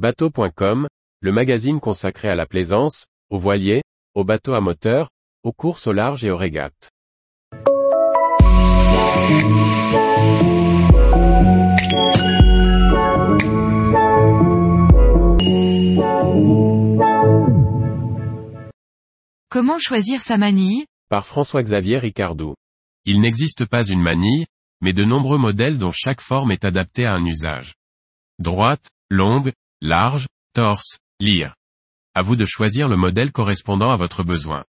Bateau.com, le magazine consacré à la plaisance, aux voiliers, aux bateaux à moteur, aux courses au large et aux régates. Comment choisir sa manille? Par François-Xavier Ricardou. Il n'existe pas une manille, mais de nombreux modèles dont chaque forme est adaptée à un usage. Droite, longue, large, torse, lire. À vous de choisir le modèle correspondant à votre besoin.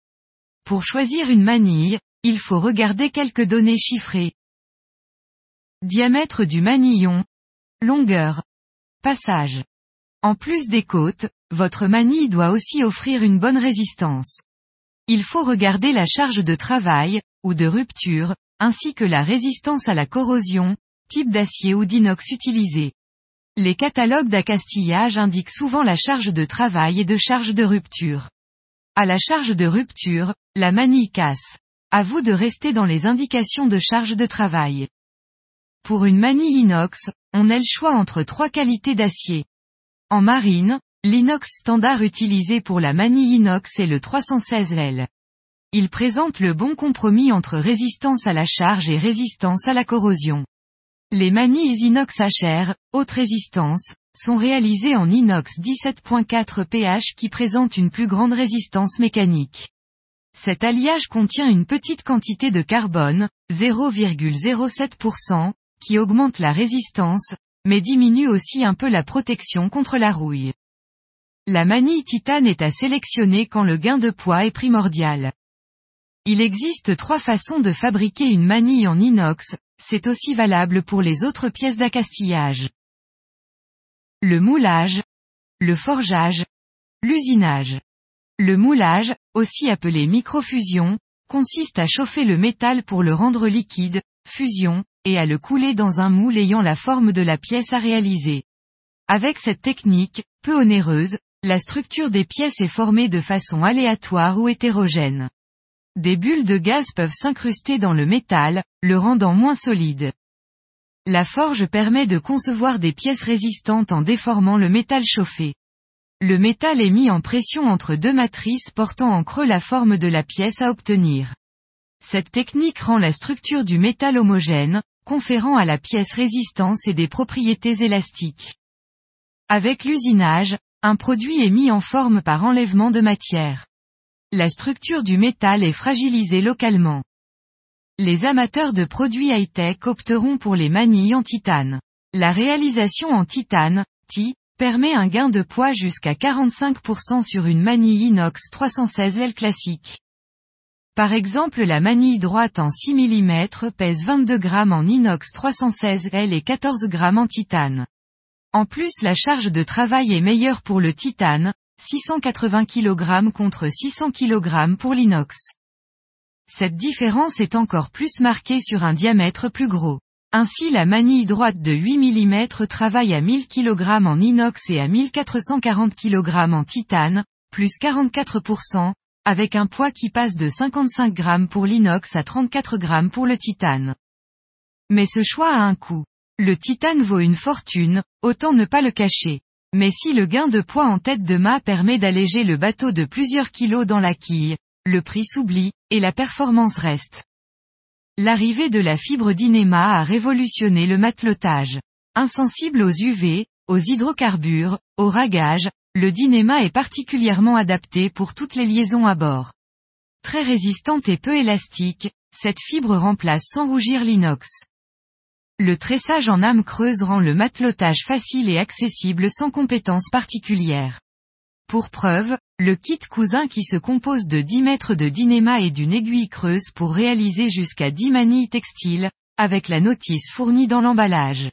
Pour choisir une manille, il faut regarder quelques données chiffrées. Diamètre du manillon. Longueur. Passage. En plus des côtes, votre manille doit aussi offrir une bonne résistance. Il faut regarder la charge de travail, ou de rupture, ainsi que la résistance à la corrosion, type d'acier ou d'inox utilisé. Les catalogues d'accastillage indiquent souvent la charge de travail et de charge de rupture. À la charge de rupture, la manille casse. À vous de rester dans les indications de charge de travail. Pour une manille inox, on a le choix entre trois qualités d'acier. En marine, l'inox standard utilisé pour la manille inox est le 316L. Il présente le bon compromis entre résistance à la charge et résistance à la corrosion. Les manilles inox HR, haute résistance, sont réalisées en inox 17.4 pH qui présente une plus grande résistance mécanique. Cet alliage contient une petite quantité de carbone, 0,07%, qui augmente la résistance, mais diminue aussi un peu la protection contre la rouille. La manille titane est à sélectionner quand le gain de poids est primordial. Il existe trois façons de fabriquer une manille en inox, c'est aussi valable pour les autres pièces d'accastillage. Le moulage, le forgeage, l'usinage. Le moulage, aussi appelé microfusion, consiste à chauffer le métal pour le rendre liquide, fusion, et à le couler dans un moule ayant la forme de la pièce à réaliser. Avec cette technique, peu onéreuse, la structure des pièces est formée de façon aléatoire ou hétérogène. Des bulles de gaz peuvent s'incruster dans le métal, le rendant moins solide. La forge permet de concevoir des pièces résistantes en déformant le métal chauffé. Le métal est mis en pression entre deux matrices portant en creux la forme de la pièce à obtenir. Cette technique rend la structure du métal homogène, conférant à la pièce résistance et des propriétés élastiques. Avec l'usinage, un produit est mis en forme par enlèvement de matière la structure du métal est fragilisée localement. Les amateurs de produits high-tech opteront pour les manilles en titane. La réalisation en titane, TI, permet un gain de poids jusqu'à 45% sur une manille inox 316L classique. Par exemple la manille droite en 6 mm pèse 22 g en inox 316L et 14 g en titane. En plus la charge de travail est meilleure pour le titane, 680 kg contre 600 kg pour l'inox. Cette différence est encore plus marquée sur un diamètre plus gros. Ainsi la manille droite de 8 mm travaille à 1000 kg en inox et à 1440 kg en titane, plus 44%, avec un poids qui passe de 55 g pour l'inox à 34 g pour le titane. Mais ce choix a un coût. Le titane vaut une fortune, autant ne pas le cacher. Mais si le gain de poids en tête de mât permet d'alléger le bateau de plusieurs kilos dans la quille, le prix s'oublie, et la performance reste. L'arrivée de la fibre d'inéma a révolutionné le matelotage. Insensible aux UV, aux hydrocarbures, au ragage, le dynéma est particulièrement adapté pour toutes les liaisons à bord. Très résistante et peu élastique, cette fibre remplace sans rougir l'inox. Le tressage en âme creuse rend le matelotage facile et accessible sans compétences particulières. Pour preuve, le kit cousin qui se compose de 10 mètres de dynéma et d'une aiguille creuse pour réaliser jusqu'à 10 manilles textiles, avec la notice fournie dans l'emballage.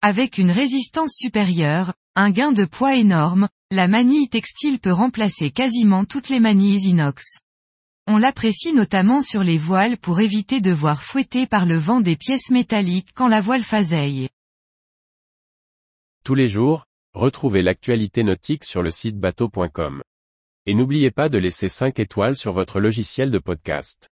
Avec une résistance supérieure, un gain de poids énorme, la manille textile peut remplacer quasiment toutes les manilles inox. On l'apprécie notamment sur les voiles pour éviter de voir fouetter par le vent des pièces métalliques quand la voile faseille. Tous les jours, retrouvez l'actualité nautique sur le site bateau.com. Et n'oubliez pas de laisser 5 étoiles sur votre logiciel de podcast.